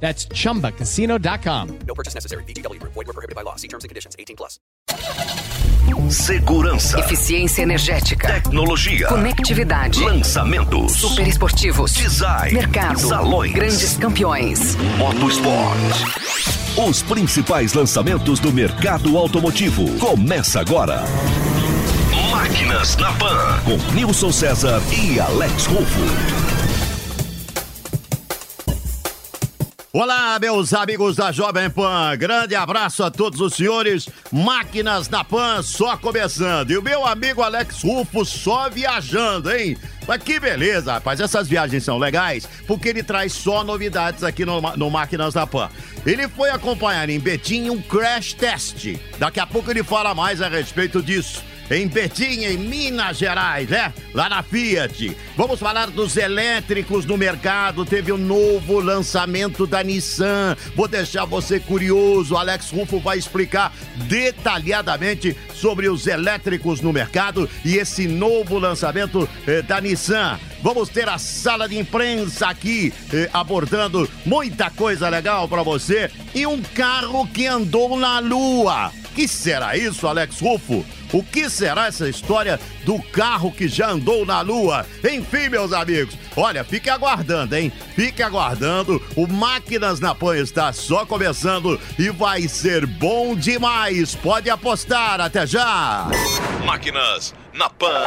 That's chumbacasino.com. No purchase necessary. BGW. Void were prohibited by law. See terms and conditions. 18 plus. Segurança, Eficiência energética. tecnologia, Conectividade. lançamentos, Super esportivos. design, Mercado. salões, Grandes campeões. motorsport. Os principais lançamentos do mercado automotivo. Começa agora. Máquinas na Pan, com Nilson César e Alex Rufo. Olá, meus amigos da Jovem Pan. Grande abraço a todos os senhores. Máquinas na Pan só começando. E o meu amigo Alex Rufo só viajando, hein? Mas que beleza, rapaz. Essas viagens são legais porque ele traz só novidades aqui no, no Máquinas na Pan. Ele foi acompanhar em Betim um crash test. Daqui a pouco ele fala mais a respeito disso em Betim, em Minas Gerais, né? Lá na Fiat. Vamos falar dos elétricos no mercado. Teve um novo lançamento da Nissan. Vou deixar você curioso. Alex Rufo vai explicar detalhadamente sobre os elétricos no mercado e esse novo lançamento eh, da Nissan. Vamos ter a sala de imprensa aqui eh, abordando muita coisa legal para você e um carro que andou na lua. Que será isso, Alex Rufo? O que será essa história do carro que já andou na lua? Enfim, meus amigos, olha, fique aguardando, hein? Fique aguardando. O Máquinas na Pan está só começando e vai ser bom demais. Pode apostar. Até já! Máquinas na Pan.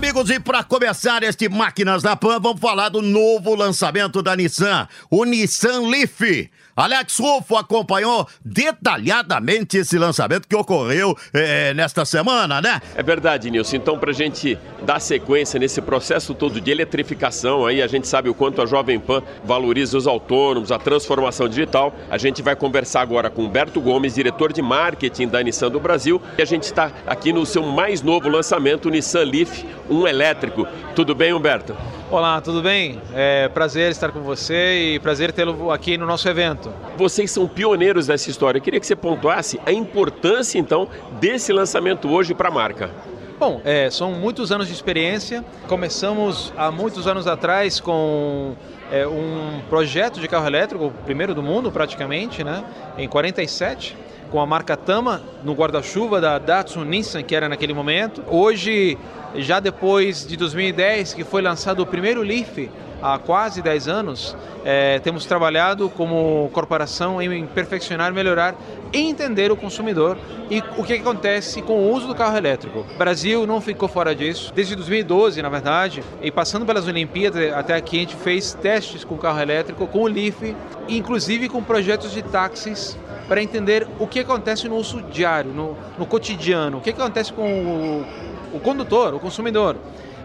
Amigos, e para começar este Máquinas da Pan, vamos falar do novo lançamento da Nissan, o Nissan Leaf. Alex Rufo acompanhou detalhadamente esse lançamento que ocorreu eh, nesta semana, né? É verdade, Nilson. Então, para a gente dar sequência nesse processo todo de eletrificação, aí a gente sabe o quanto a Jovem Pan valoriza os autônomos, a transformação digital. A gente vai conversar agora com Humberto Gomes, diretor de marketing da Nissan do Brasil. E a gente está aqui no seu mais novo lançamento, o Nissan Leaf, um elétrico. Tudo bem, Humberto? Olá, tudo bem? É prazer estar com você e prazer tê-lo aqui no nosso evento. Vocês são pioneiros dessa história. Eu queria que você pontuasse a importância, então, desse lançamento hoje para a marca. Bom, é, são muitos anos de experiência. Começamos há muitos anos atrás com é, um projeto de carro elétrico, o primeiro do mundo praticamente, né? em 47, com a marca Tama no guarda-chuva da Datsun Nissan, que era naquele momento. Hoje, já depois de 2010, que foi lançado o primeiro Leaf, há quase 10 anos, é, temos trabalhado como corporação em perfeccionar, melhorar e entender o consumidor e o que acontece com o uso do carro elétrico. O Brasil não ficou fora disso. Desde 2012, na verdade, e passando pelas Olimpíadas até aqui, a gente fez testes com carro elétrico, com o Leaf, inclusive com projetos de táxis para entender o que acontece no uso diário, no, no cotidiano, o que acontece com o, o condutor, o consumidor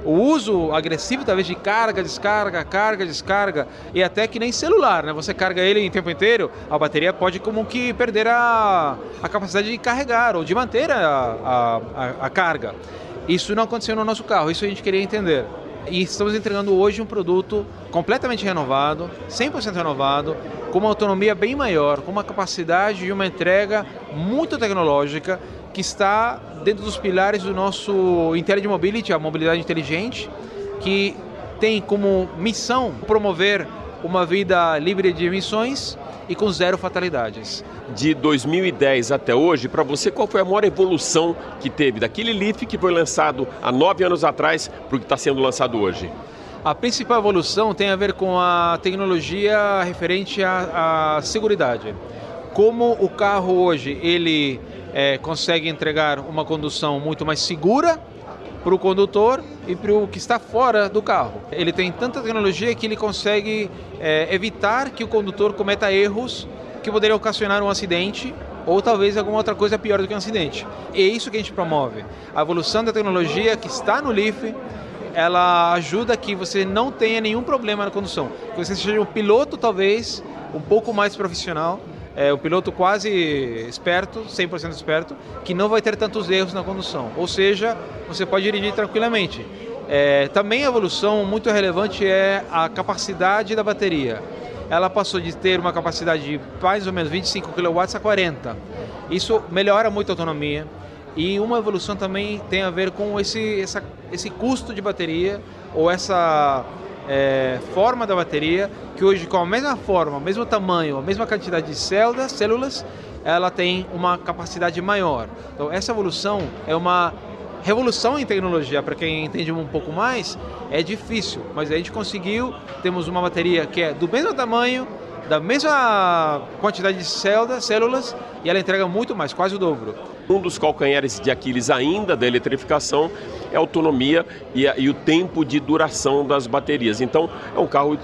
o uso agressivo talvez de carga, descarga, carga, descarga e até que nem celular, né? Você carga ele em tempo inteiro, a bateria pode como que perder a, a capacidade de carregar ou de manter a, a, a, carga. Isso não aconteceu no nosso carro, isso a gente queria entender. E estamos entregando hoje um produto completamente renovado, 100% renovado, com uma autonomia bem maior, com uma capacidade de uma entrega muito tecnológica que está dentro dos pilares do nosso Intelligent Mobility, a mobilidade inteligente, que tem como missão promover uma vida livre de emissões e com zero fatalidades. De 2010 até hoje, para você, qual foi a maior evolução que teve daquele Leaf que foi lançado há nove anos atrás para o que está sendo lançado hoje? A principal evolução tem a ver com a tecnologia referente à, à segurança. Como o carro hoje ele é, consegue entregar uma condução muito mais segura para o condutor e para o que está fora do carro. Ele tem tanta tecnologia que ele consegue é, evitar que o condutor cometa erros que poderiam ocasionar um acidente ou talvez alguma outra coisa pior do que um acidente. E é isso que a gente promove. A evolução da tecnologia que está no Leaf, ela ajuda que você não tenha nenhum problema na condução. Que você seja um piloto, talvez, um pouco mais profissional, é, um piloto quase esperto, 100% esperto, que não vai ter tantos erros na condução. Ou seja, você pode dirigir tranquilamente. É, também a evolução muito relevante é a capacidade da bateria. Ela passou de ter uma capacidade de mais ou menos 25 kW a 40. Isso melhora muito a autonomia. E uma evolução também tem a ver com esse, essa, esse custo de bateria ou essa é, forma da bateria, que hoje com a mesma forma, o mesmo tamanho, a mesma quantidade de células, células, ela tem uma capacidade maior. Então essa evolução é uma revolução em tecnologia, para quem entende um pouco mais, é difícil, mas a gente conseguiu, temos uma bateria que é do mesmo tamanho, da mesma quantidade de células, células e ela entrega muito mais, quase o dobro. Um dos calcanhares de Aquiles ainda da eletrificação é a autonomia e, a, e, o tempo de duração das baterias. Então, é um carro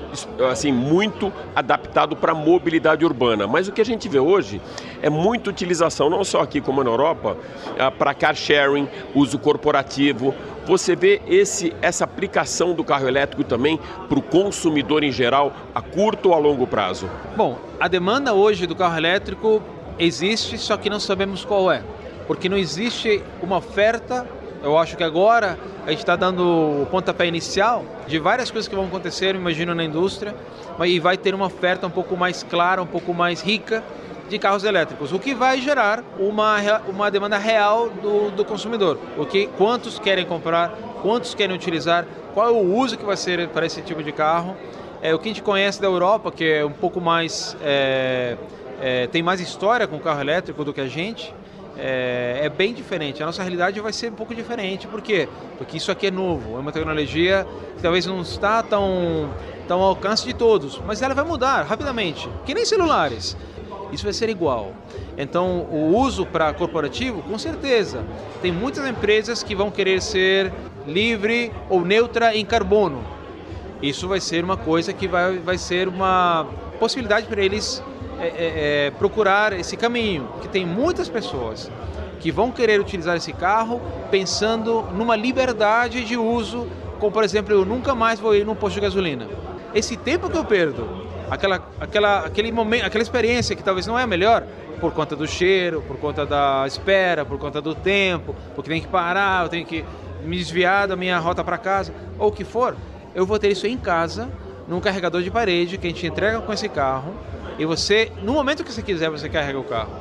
assim muito adaptado para a mobilidade urbana. Mas o que a gente vê hoje é muita utilização, não só aqui como na Europa, ah, para car sharing, uso corporativo. Você vê esse, essa aplicação do carro elétrico também para o consumidor em geral, a curto ou a longo prazo? Bom, a demanda hoje do carro elétrico existe, só que não sabemos qual é porque não existe uma oferta. Eu acho que agora a gente está dando o pontapé inicial de várias coisas que vão acontecer, imagino, na indústria, e vai ter uma oferta um pouco mais clara, um pouco mais rica de carros elétricos, o que vai gerar uma, uma demanda real do, do consumidor. O que, quantos querem comprar, quantos querem utilizar, qual é o uso que vai ser para esse tipo de carro. É, o que a gente conhece da Europa, que é um pouco mais. É, é, tem mais história com carro elétrico do que a gente, é, é, bem diferente. A nossa realidade vai ser um pouco diferente. Por quê? Porque isso aqui é novo, é uma tecnologia que talvez não está tão, tão ao alcance de todos, mas ela vai mudar rapidamente, que nem celulares. Isso vai ser igual. Então, o uso para corporativo, com certeza. Tem muitas empresas que vão querer ser livre ou neutra em carbono. Isso vai ser uma coisa que vai, vai ser uma possibilidade para eles é, é, é, procurar esse caminho, que tem muitas pessoas que vão querer utilizar esse carro pensando numa liberdade de uso, como por exemplo, eu nunca mais vou ir num posto de gasolina. Esse tempo que eu perdo, aquela, aquela, aquele momento, aquela experiência que talvez não é a melhor, por conta do cheiro, por conta da espera, por conta do tempo, porque tem que parar, eu tenho que me desviar da minha rota para casa, ou o que for, eu vou ter isso em casa, num carregador de parede que a gente entrega com esse carro e você, no momento que você quiser, você carrega o carro.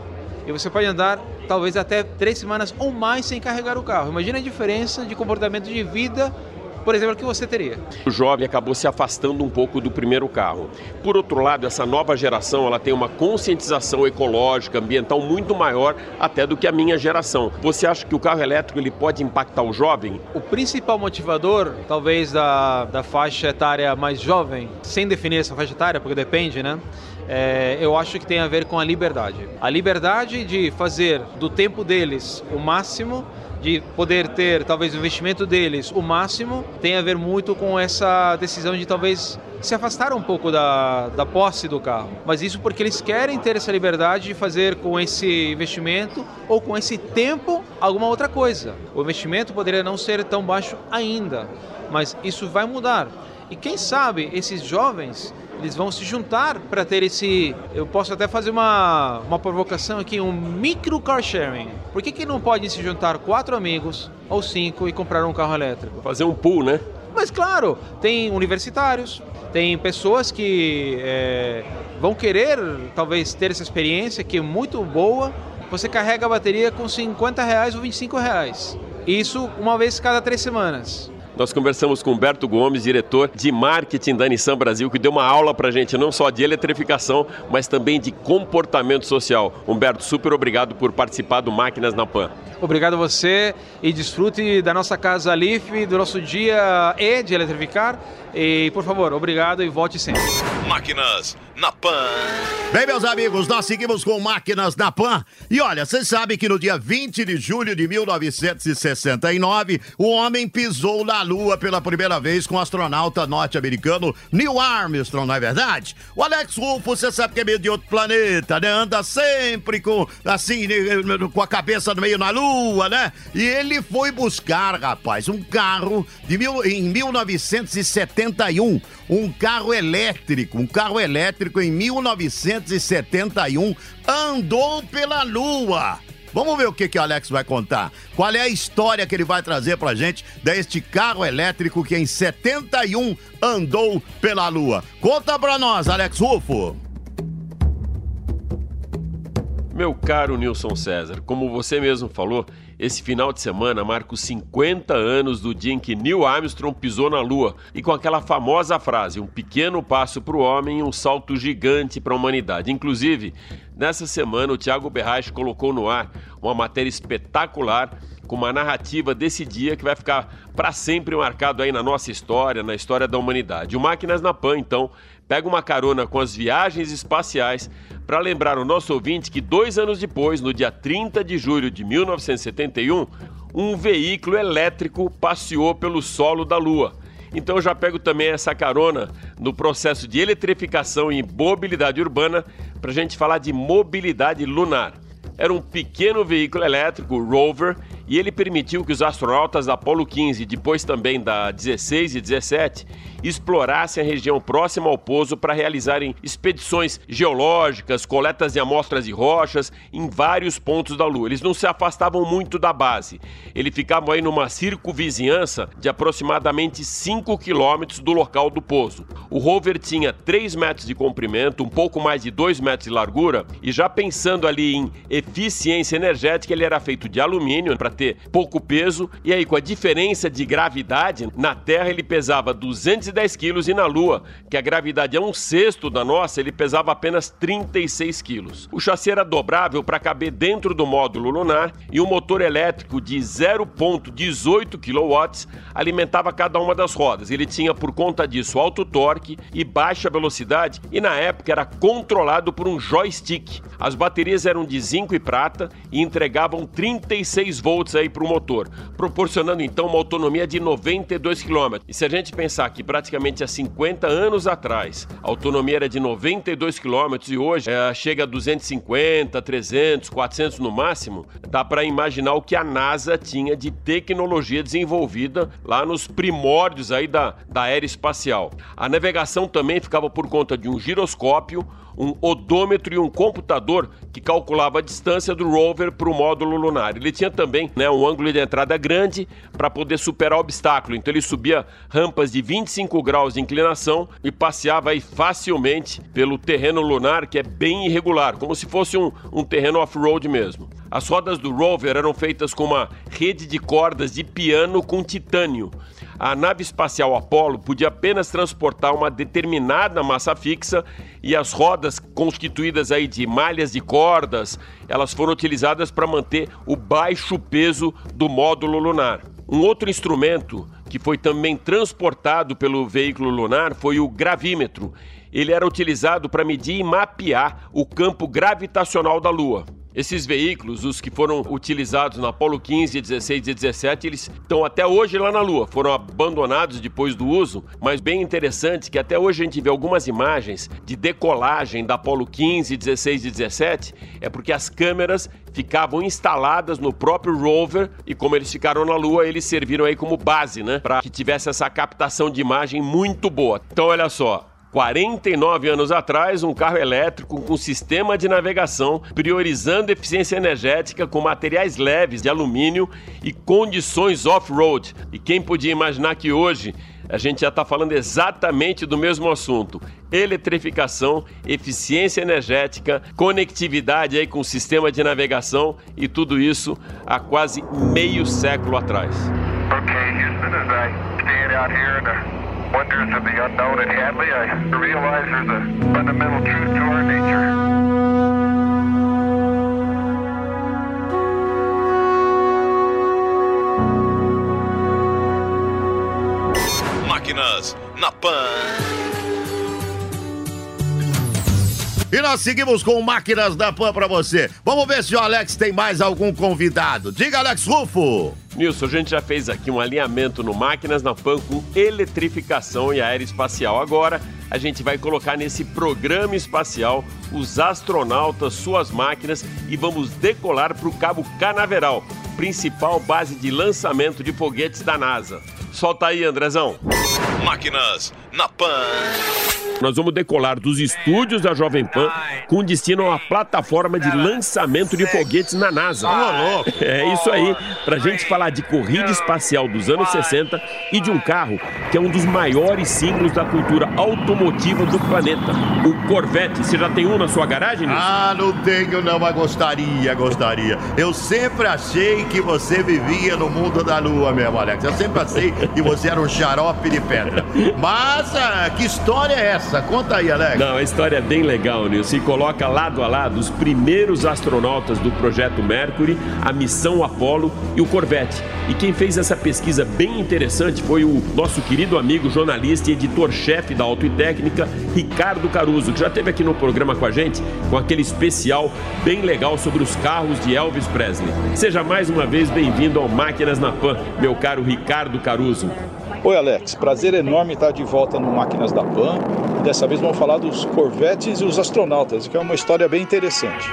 E você pode andar talvez até três semanas ou mais sem carregar o carro. Imagina a diferença de comportamento de vida por exemplo, que você teria. O jovem acabou se afastando um pouco do primeiro carro. Por outro lado, essa nova geração ela tem uma conscientização ecológica, ambiental muito maior até do que a minha geração. Você acha que o carro elétrico ele pode impactar o jovem? O principal motivador, talvez da, da faixa etária mais jovem, sem definir essa faixa etária, porque depende, né? É, eu acho que tem a ver com a liberdade. A liberdade de fazer do tempo deles o máximo, de poder ter talvez o investimento deles o máximo, tem a ver muito com essa decisão de talvez se afastar um pouco da, da posse do carro. Mas isso porque eles querem ter essa liberdade de fazer com esse investimento ou com esse tempo alguma outra coisa. O investimento poderia não ser tão baixo ainda, mas isso vai mudar. E quem sabe esses jovens eles vão se juntar para ter esse. Eu posso até fazer uma, uma provocação aqui, um micro car sharing. Por que, que não podem se juntar quatro amigos ou cinco e comprar um carro elétrico? Fazer um pool, né? Mas claro, tem universitários, tem pessoas que é, vão querer talvez ter essa experiência que é muito boa. Você carrega a bateria com 50 reais ou 25 reais. Isso uma vez cada três semanas. Nós conversamos com Humberto Gomes, diretor de marketing da Nissan Brasil, que deu uma aula para a gente não só de eletrificação, mas também de comportamento social. Humberto, super obrigado por participar do Máquinas na Pan. Obrigado a você e desfrute da nossa casa Leaf, do nosso dia E de eletrificar. E, por favor, obrigado e volte sempre. Máquinas na Pan. Bem, meus amigos, nós seguimos com Máquinas na Pan. E olha, vocês sabem que no dia 20 de julho de 1969, o homem pisou na Lua pela primeira vez com o astronauta norte-americano Neil Armstrong, não é verdade? O Alex Rufo, você sabe que é meio de outro planeta, né? Anda sempre com, assim, né, com a cabeça no meio na Lua, né? E ele foi buscar, rapaz, um carro de mil, em 1971, um carro elétrico, um carro elétrico em 1971 andou pela Lua. Vamos ver o que, que o Alex vai contar. Qual é a história que ele vai trazer pra gente deste carro elétrico que em 71 andou pela Lua. Conta pra nós, Alex Rufo. Meu caro Nilson César, como você mesmo falou, esse final de semana marca os 50 anos do dia em que Neil Armstrong pisou na Lua e com aquela famosa frase: um pequeno passo para o homem e um salto gigante para a humanidade. Inclusive, nessa semana o Thiago Berraich colocou no ar uma matéria espetacular com uma narrativa desse dia que vai ficar para sempre marcado aí na nossa história, na história da humanidade. O Máquinas na Pan, então, pega uma carona com as viagens espaciais para lembrar o nosso ouvinte que dois anos depois, no dia 30 de julho de 1971, um veículo elétrico passeou pelo solo da Lua. Então eu já pego também essa carona no processo de eletrificação e mobilidade urbana para a gente falar de mobilidade lunar. Era um pequeno veículo elétrico, Rover, e ele permitiu que os astronautas da Apollo 15 e depois também da 16 e 17 explorassem a região próxima ao pouso para realizarem expedições geológicas, coletas de amostras de rochas em vários pontos da Lua. Eles não se afastavam muito da base. Eles ficavam aí numa circunvizinhança de aproximadamente 5 quilômetros do local do pouso. O rover tinha 3 metros de comprimento, um pouco mais de 2 metros de largura, e já pensando ali em eficiência energética, ele era feito de alumínio para ter pouco peso, e aí com a diferença de gravidade, na Terra ele pesava 210 quilos e na Lua, que a gravidade é um sexto da nossa, ele pesava apenas 36 quilos. O chassi era dobrável para caber dentro do módulo lunar e um motor elétrico de 0,18 kW alimentava cada uma das rodas. Ele tinha por conta disso alto torque e baixa velocidade e na época era controlado por um joystick. As baterias eram de zinco e prata e entregavam 36 volts aí para o motor, proporcionando então uma autonomia de 92 km. E se a gente pensar que praticamente há 50 anos atrás a autonomia era de 92 km e hoje é, chega a 250, 300, 400 no máximo, dá para imaginar o que a NASA tinha de tecnologia desenvolvida lá nos primórdios aí da, da era. A navegação também ficava por conta de um giroscópio, um odômetro e um computador que calculava a distância do rover para o módulo lunar. Ele tinha também né, um ângulo de entrada grande para poder superar o obstáculo. Então ele subia rampas de 25 graus de inclinação e passeava aí facilmente pelo terreno lunar, que é bem irregular, como se fosse um, um terreno off-road mesmo. As rodas do rover eram feitas com uma rede de cordas de piano com titânio. A nave espacial Apollo podia apenas transportar uma determinada massa fixa e as rodas constituídas aí de malhas de cordas, elas foram utilizadas para manter o baixo peso do módulo lunar. Um outro instrumento que foi também transportado pelo veículo lunar foi o gravímetro. Ele era utilizado para medir e mapear o campo gravitacional da Lua. Esses veículos, os que foram utilizados na Apollo 15, 16 e 17, eles estão até hoje lá na Lua. Foram abandonados depois do uso, mas bem interessante que até hoje a gente vê algumas imagens de decolagem da Apollo 15, 16 e 17, é porque as câmeras ficavam instaladas no próprio rover e como eles ficaram na Lua, eles serviram aí como base, né, para que tivesse essa captação de imagem muito boa. Então olha só, 49 anos atrás, um carro elétrico com sistema de navegação, priorizando eficiência energética com materiais leves de alumínio e condições off-road. E quem podia imaginar que hoje a gente já está falando exatamente do mesmo assunto: eletrificação, eficiência energética, conectividade aí com o sistema de navegação e tudo isso há quase meio século atrás. Okay, Wonders of the unknown at Hadley, I realize there's a fundamental truth to our nature. Máquinas na Pan. E nós seguimos com Máquinas da Pan pra você. Vamos ver se o Alex tem mais algum convidado. Diga, Alex Rufo. Nilson, a gente já fez aqui um alinhamento no Máquinas na Pan com eletrificação e aeroespacial. Agora a gente vai colocar nesse programa espacial os astronautas, suas máquinas e vamos decolar para o Cabo Canaveral, principal base de lançamento de foguetes da NASA. Solta aí, Andrezão. Máquinas na Pan. Nós vamos decolar dos estúdios da Jovem Pan com destino a uma plataforma de lançamento de foguetes na NASA. É isso aí, pra gente falar de corrida espacial dos anos 60 e de um carro que é um dos maiores símbolos da cultura automotiva do planeta, o Corvette. Você já tem um na sua garagem, Nilson? Ah, não tenho não, mas gostaria, gostaria. Eu sempre achei que você vivia no mundo da lua mesmo, Alex. Eu sempre achei que você era um xarope de pedra. Mas, ah, que história é Conta aí, Alex. Não, a história é bem legal, Nilson. E coloca lado a lado os primeiros astronautas do projeto Mercury, a missão Apollo e o Corvette. E quem fez essa pesquisa bem interessante foi o nosso querido amigo jornalista e editor-chefe da Auto e Técnica, Ricardo Caruso, que já esteve aqui no programa com a gente com aquele especial bem legal sobre os carros de Elvis Presley. Seja mais uma vez bem-vindo ao Máquinas na Pan, meu caro Ricardo Caruso. Oi, Alex. Prazer enorme estar de volta no Máquinas da Pan. Dessa vez vamos falar dos Corvettes e os astronautas, que é uma história bem interessante.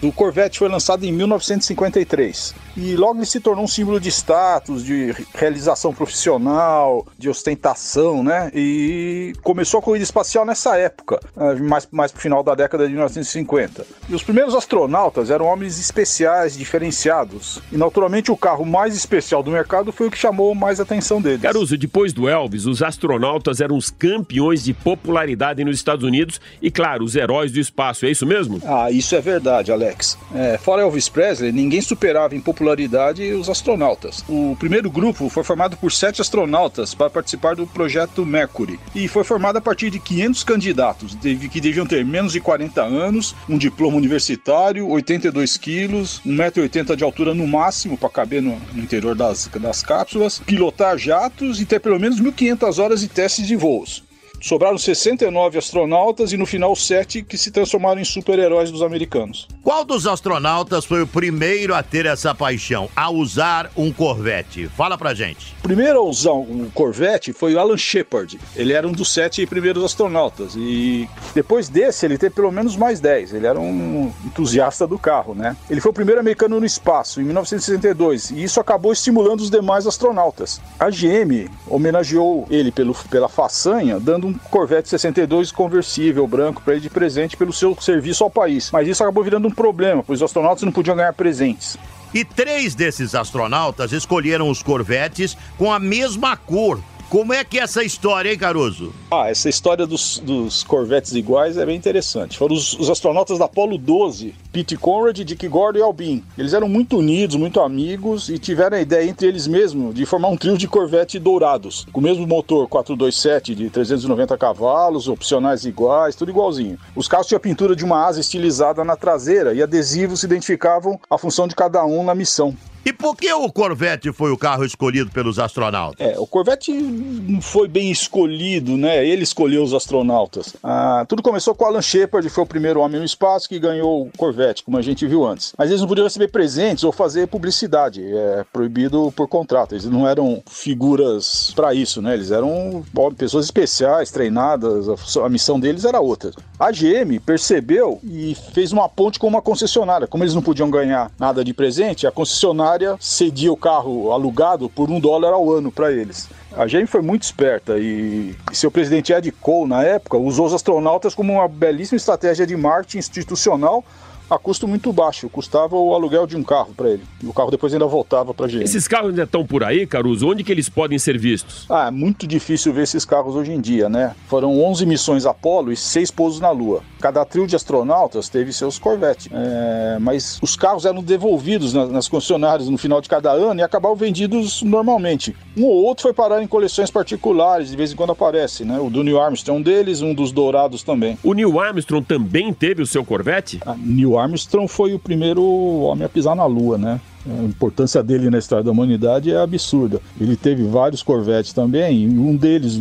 O Corvette foi lançado em 1953 e logo ele se tornou um símbolo de status, de realização profissional, de ostentação, né? E começou a corrida espacial nessa época, eh, mais, mais pro final da década de 1950. E os primeiros astronautas eram homens especiais, diferenciados. E naturalmente o carro mais especial do mercado foi o que chamou mais a atenção deles. Caruso, depois do Elvis, os astronautas eram os campeões de popularidade nos Estados Unidos e, claro, os heróis do espaço. É isso mesmo? Ah, isso é verdade, Alex. É, fora Elvis Presley, ninguém superava em popularidade os astronautas. O primeiro grupo foi formado por sete astronautas para participar do projeto Mercury e foi formado a partir de 500 candidatos que deviam ter menos de 40 anos, um diploma universitário, 82 quilos, 1,80m de altura no máximo para caber no, no interior das, das cápsulas, pilotar jatos e ter pelo menos 1.500 horas de testes de voos. Sobraram 69 astronautas e no final 7 que se transformaram em super-heróis dos americanos. Qual dos astronautas foi o primeiro a ter essa paixão, a usar um Corvette? Fala pra gente. O primeiro a usar um Corvette foi o Alan Shepard. Ele era um dos sete primeiros astronautas. E depois desse, ele teve pelo menos mais 10. Ele era um entusiasta do carro, né? Ele foi o primeiro americano no espaço, em 1962. E isso acabou estimulando os demais astronautas. A GM homenageou ele pelo, pela façanha, dando um Corvette 62 conversível branco para ele de presente pelo seu serviço ao país. Mas isso acabou virando um problema, pois os astronautas não podiam ganhar presentes. E três desses astronautas escolheram os Corvettes com a mesma cor. Como é que é essa história, hein, Caruso? Ah, essa história dos, dos Corvettes iguais é bem interessante. Foram os, os astronautas da Apollo 12, Pete Conrad, Dick Gordon e Albin. Eles eram muito unidos, muito amigos e tiveram a ideia entre eles mesmos de formar um trio de Corvette dourados, com o mesmo motor 427 de 390 cavalos, opcionais iguais, tudo igualzinho. Os carros tinham a pintura de uma asa estilizada na traseira e adesivos identificavam a função de cada um na missão. E por que o Corvette foi o carro escolhido pelos astronautas? É, o Corvette não foi bem escolhido, né? Ele escolheu os astronautas. Ah, tudo começou com o Alan Shepard, foi o primeiro homem no espaço que ganhou o Corvette, como a gente viu antes. Mas eles não podiam receber presentes ou fazer publicidade, é proibido por contrato. Eles não eram figuras para isso, né? Eles eram pessoas especiais, treinadas, a missão deles era outra. A GM percebeu e fez uma ponte com uma concessionária. Como eles não podiam ganhar nada de presente, a concessionária cedia o carro alugado por um dólar ao ano para eles. A GM foi muito esperta e, e seu presidente Ed Cole, na época, usou os astronautas como uma belíssima estratégia de marketing institucional a custo muito baixo. Custava o aluguel de um carro para ele. E o carro depois ainda voltava para a GM. Esses carros ainda estão por aí, Caruso? Onde que eles podem ser vistos? Ah, é muito difícil ver esses carros hoje em dia, né? Foram 11 missões Apollo e 6 pousos na Lua. Cada trio de astronautas teve seus Corvette. É, mas os carros eram devolvidos na- nas concessionárias no final de cada ano e acabavam vendidos normalmente. Um ou outro foi parar em coleções particulares, de vez em quando aparece, né? O do Neil Armstrong deles, um dos dourados também. O Neil Armstrong também teve o seu Corvette? Ah, Neil Armstrong foi o primeiro homem a pisar na Lua, né? A importância dele na história da humanidade é absurda. Ele teve vários Corvettes também, um deles,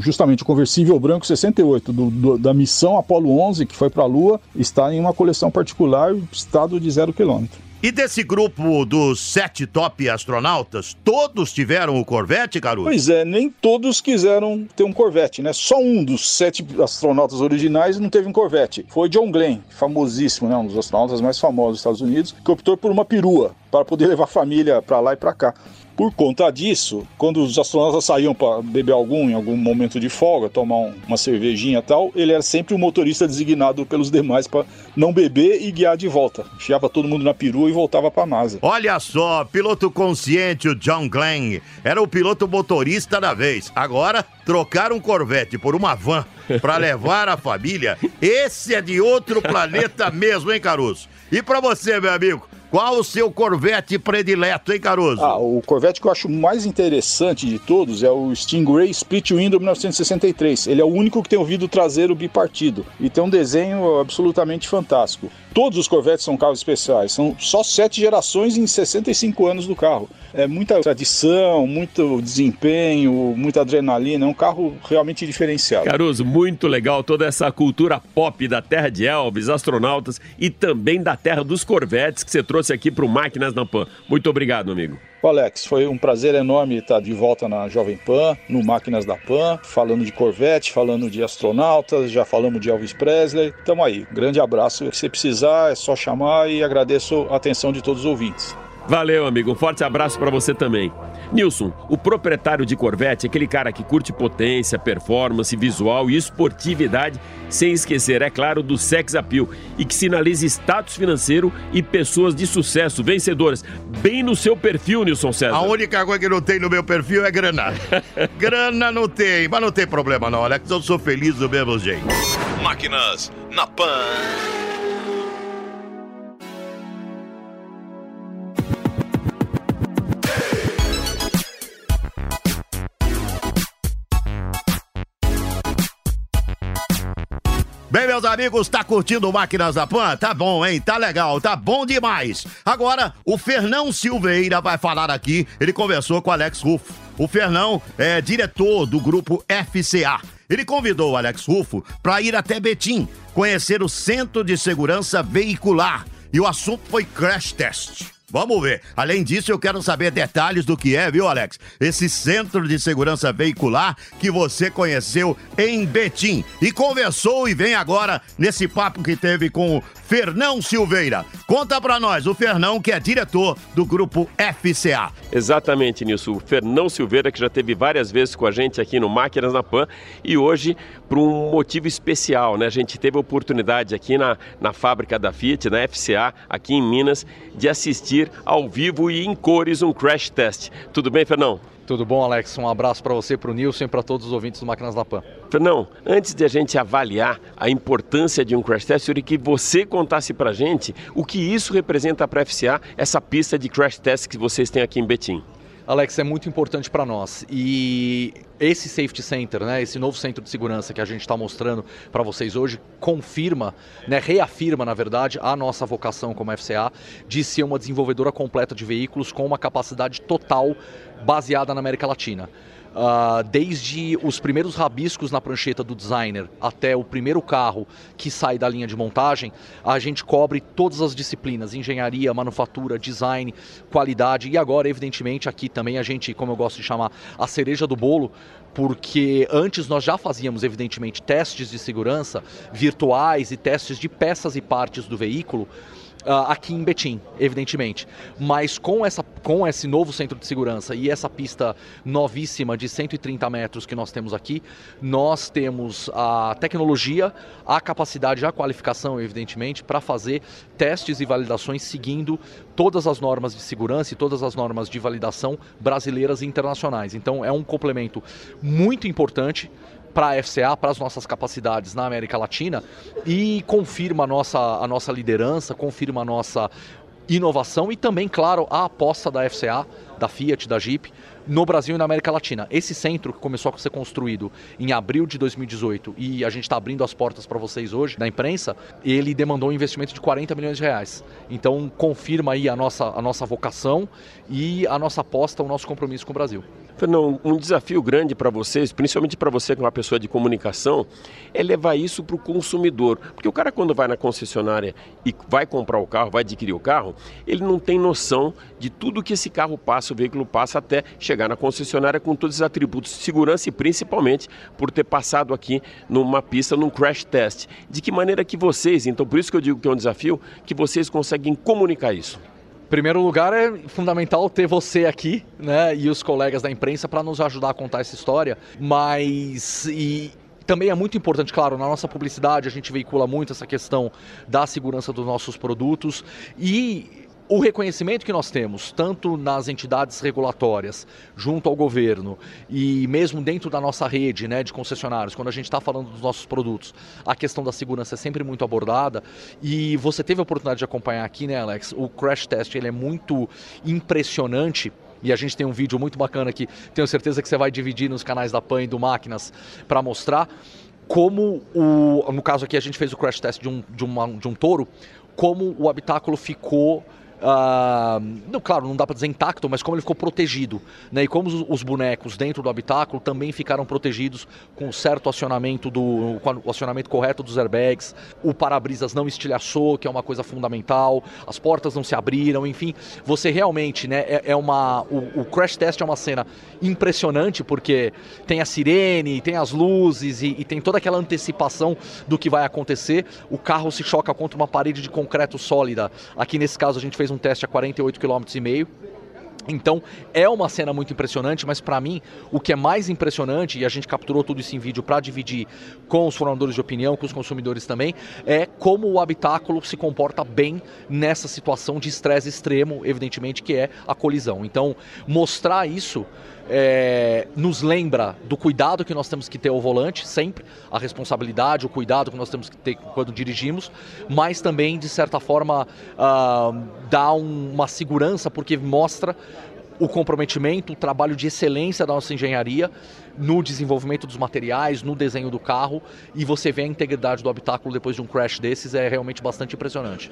justamente o conversível branco 68, do, do, da missão Apollo 11, que foi para a Lua, está em uma coleção particular, estado de zero quilômetro. E desse grupo dos sete top astronautas, todos tiveram o Corvette, Caruso? Pois é, nem todos quiseram ter um Corvette, né? Só um dos sete astronautas originais não teve um Corvette. Foi John Glenn, famosíssimo, né? Um dos astronautas mais famosos dos Estados Unidos, que optou por uma perua para poder levar a família para lá e para cá. Por conta disso, quando os astronautas saíam para beber algum, em algum momento de folga, tomar um, uma cervejinha e tal, ele era sempre o motorista designado pelos demais para não beber e guiar de volta. Enfiava todo mundo na perua e voltava para a NASA. Olha só, piloto consciente, o John Glenn, era o piloto motorista da vez. Agora, trocar um Corvette por uma van para levar a família, esse é de outro planeta mesmo, hein, Caruso? E para você, meu amigo, qual o seu Corvette predileto, hein, Caruso? Ah, o Corvette que eu acho mais interessante de todos é o Stingray Split Window 1963. Ele é o único que tem o vidro traseiro bipartido e tem um desenho absolutamente fantástico. Todos os Corvettes são carros especiais, são só sete gerações em 65 anos do carro. É muita tradição, muito desempenho, muita adrenalina, é um carro realmente diferenciado. Caruso, muito legal toda essa cultura pop da terra de Elvis, astronautas e também da terra dos Corvettes que você trouxe aqui para o Máquinas na Pan. Muito obrigado, amigo. Alex, foi um prazer enorme estar de volta na Jovem Pan, no Máquinas da Pan, falando de Corvette, falando de astronautas, já falamos de Elvis Presley. Tamo aí. Grande abraço. Se precisar, é só chamar e agradeço a atenção de todos os ouvintes. Valeu, amigo. Um forte abraço para você também. Nilson, o proprietário de Corvette é aquele cara que curte potência, performance, visual e esportividade, sem esquecer, é claro, do sex appeal e que sinaliza status financeiro e pessoas de sucesso, vencedoras, bem no seu perfil, Nilson César. A única coisa que não tem no meu perfil é grana. grana não tem, mas não tem problema não, Alex, eu sou feliz do mesmo jeito. Máquinas na Pan. Bem, meus amigos, tá curtindo Máquinas da Pan? Tá bom, hein? Tá legal, tá bom demais. Agora, o Fernão Silveira vai falar aqui. Ele conversou com o Alex Rufo. O Fernão é diretor do grupo FCA. Ele convidou o Alex Rufo para ir até Betim, conhecer o Centro de Segurança Veicular. E o assunto foi crash test. Vamos ver. Além disso, eu quero saber detalhes do que é, viu, Alex? Esse centro de segurança veicular que você conheceu em Betim e conversou e vem agora nesse papo que teve com o Fernão Silveira. Conta pra nós, o Fernão que é diretor do grupo FCA. Exatamente, Nilson. O Fernão Silveira que já teve várias vezes com a gente aqui no Máquinas na Pan e hoje por um motivo especial, né? A gente teve a oportunidade aqui na, na fábrica da Fiat, na FCA, aqui em Minas, de assistir ao vivo e em cores um crash test. Tudo bem, Fernão? Tudo bom, Alex? Um abraço para você, para o Nilson e para todos os ouvintes do Máquinas da Pan. Fernão, antes de a gente avaliar a importância de um crash test, eu queria que você contasse para a gente o que isso representa para a FCA, essa pista de crash test que vocês têm aqui em Betim. Alex, é muito importante para nós. E esse Safety Center, né, esse novo centro de segurança que a gente está mostrando para vocês hoje, confirma, né, reafirma, na verdade, a nossa vocação como FCA de ser uma desenvolvedora completa de veículos com uma capacidade total baseada na América Latina. Uh, desde os primeiros rabiscos na prancheta do designer até o primeiro carro que sai da linha de montagem, a gente cobre todas as disciplinas: engenharia, manufatura, design, qualidade. E agora, evidentemente, aqui também a gente, como eu gosto de chamar, a cereja do bolo, porque antes nós já fazíamos, evidentemente, testes de segurança virtuais e testes de peças e partes do veículo uh, aqui em Betim, evidentemente. Mas com, essa, com esse novo centro de segurança e essa pista novíssima de 130 metros que nós temos aqui, nós temos a tecnologia, a capacidade, a qualificação, evidentemente, para fazer testes e validações seguindo todas as normas de segurança e todas as normas de validação brasileiras e internacionais. Então é um complemento muito importante para a FCA, para as nossas capacidades na América Latina e confirma a nossa, a nossa liderança, confirma a nossa inovação e também, claro, a aposta da FCA da Fiat, da Jeep, no Brasil e na América Latina. Esse centro que começou a ser construído em abril de 2018 e a gente está abrindo as portas para vocês hoje na imprensa, ele demandou um investimento de 40 milhões de reais. Então confirma aí a nossa, a nossa vocação e a nossa aposta, o nosso compromisso com o Brasil. Fernão, um desafio grande para vocês, principalmente para você que é uma pessoa de comunicação, é levar isso para o consumidor. Porque o cara, quando vai na concessionária e vai comprar o carro, vai adquirir o carro, ele não tem noção de tudo que esse carro passa, o veículo passa até chegar na concessionária com todos os atributos de segurança e principalmente por ter passado aqui numa pista, num crash test. De que maneira que vocês, então por isso que eu digo que é um desafio, que vocês conseguem comunicar isso? primeiro lugar, é fundamental ter você aqui, né, e os colegas da imprensa para nos ajudar a contar essa história. Mas e também é muito importante, claro, na nossa publicidade a gente veicula muito essa questão da segurança dos nossos produtos e o reconhecimento que nós temos, tanto nas entidades regulatórias, junto ao governo e mesmo dentro da nossa rede né, de concessionários, quando a gente está falando dos nossos produtos, a questão da segurança é sempre muito abordada. E você teve a oportunidade de acompanhar aqui, né, Alex? O crash test ele é muito impressionante. E a gente tem um vídeo muito bacana aqui, tenho certeza que você vai dividir nos canais da PAN e do Máquinas para mostrar como o. No caso aqui, a gente fez o crash test de um, de uma, de um touro, como o habitáculo ficou Uh, não, claro, não dá para dizer intacto, mas como ele ficou protegido. Né? E como os, os, bonecos dentro do habitáculo também ficaram protegidos com certo acionamento do o acionamento correto dos airbags, o para-brisas não estilhaçou, que é uma coisa fundamental, as portas não se abriram, enfim, você realmente, né, é, é uma. O, o, crash test é uma cena impressionante porque tem a sirene, tem as luzes e, e tem toda aquela antecipação do que vai acontecer. O carro se choca contra uma parede de concreto sólida. Aqui nesse caso a gente fez fez um teste a 48 km e meio. Então é uma cena muito impressionante, mas para mim o que é mais impressionante, e a gente capturou tudo isso em vídeo para dividir com os formadores de opinião, com os consumidores também, é como o habitáculo se comporta bem nessa situação de estresse extremo, evidentemente, que é a colisão. Então mostrar isso é, nos lembra do cuidado que nós temos que ter ao volante, sempre, a responsabilidade, o cuidado que nós temos que ter quando dirigimos, mas também, de certa forma, uh, dá um, uma segurança, porque mostra o comprometimento, o trabalho de excelência da nossa engenharia no desenvolvimento dos materiais, no desenho do carro, e você vê a integridade do habitáculo depois de um crash desses, é realmente bastante impressionante.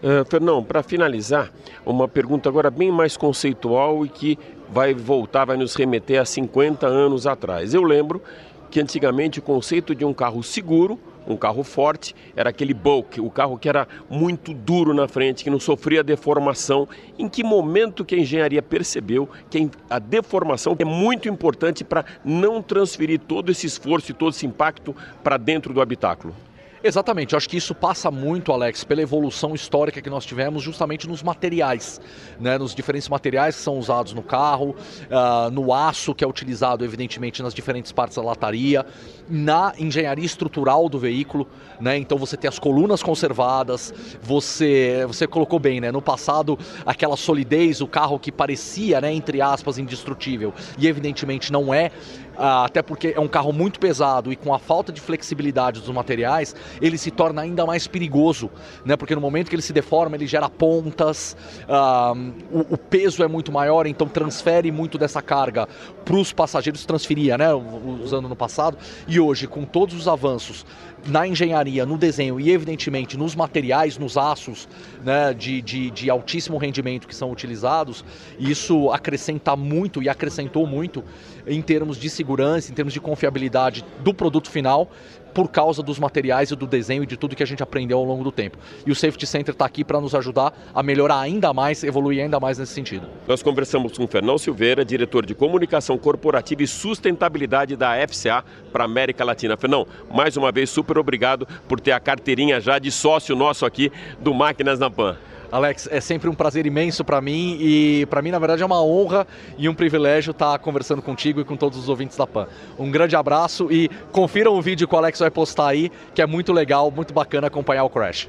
Uh, Fernão, para finalizar, uma pergunta agora bem mais conceitual e que vai voltar, vai nos remeter a 50 anos atrás. Eu lembro que antigamente o conceito de um carro seguro, um carro forte, era aquele bulk, o carro que era muito duro na frente, que não sofria deformação. Em que momento que a engenharia percebeu que a deformação é muito importante para não transferir todo esse esforço e todo esse impacto para dentro do habitáculo? Exatamente, eu acho que isso passa muito, Alex, pela evolução histórica que nós tivemos justamente nos materiais, né, nos diferentes materiais que são usados no carro, uh, no aço que é utilizado, evidentemente, nas diferentes partes da lataria, na engenharia estrutural do veículo, né, então você tem as colunas conservadas, você, você colocou bem, né, no passado aquela solidez, o carro que parecia, né, entre aspas, indestrutível, e evidentemente não é, até porque é um carro muito pesado e com a falta de flexibilidade dos materiais, ele se torna ainda mais perigoso, né? Porque no momento que ele se deforma, ele gera pontas, uh, o, o, peso é muito maior, então transfere muito dessa carga para os passageiros, transferia, né? Usando no passado. E hoje, com todos os avanços na engenharia, no desenho e, evidentemente, nos materiais, nos aços né, de, de, de altíssimo rendimento que são utilizados, isso acrescenta muito e acrescentou muito em termos de segurança, em termos de confiabilidade do produto final, por causa dos materiais e do desenho e de tudo que a gente aprendeu ao longo do tempo. E o Safety Center está aqui para nos ajudar a melhorar ainda mais, evoluir ainda mais nesse sentido. Nós conversamos com o Fernão Silveira, diretor de comunicação corporativa e sustentabilidade da FCA para América Latina. Fernão, mais uma vez, super obrigado por ter a carteirinha já de sócio nosso aqui do Máquinas na Pan. Alex, é sempre um prazer imenso para mim e para mim, na verdade, é uma honra e um privilégio estar conversando contigo e com todos os ouvintes da PAN. Um grande abraço e confiram o vídeo que o Alex vai postar aí, que é muito legal, muito bacana acompanhar o Crash.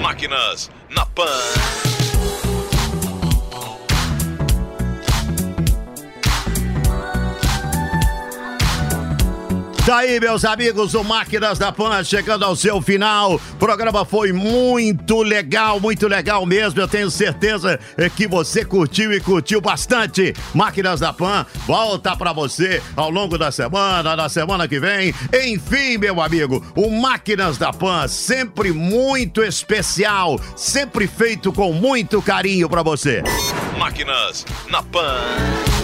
Máquinas na PAN. Tá aí, meus amigos, o Máquinas da Pan chegando ao seu final. O programa foi muito legal, muito legal mesmo. Eu tenho certeza que você curtiu e curtiu bastante. Máquinas da Pan volta pra você ao longo da semana, na semana que vem. Enfim, meu amigo, o Máquinas da Pan sempre muito especial, sempre feito com muito carinho pra você. Máquinas na Pan.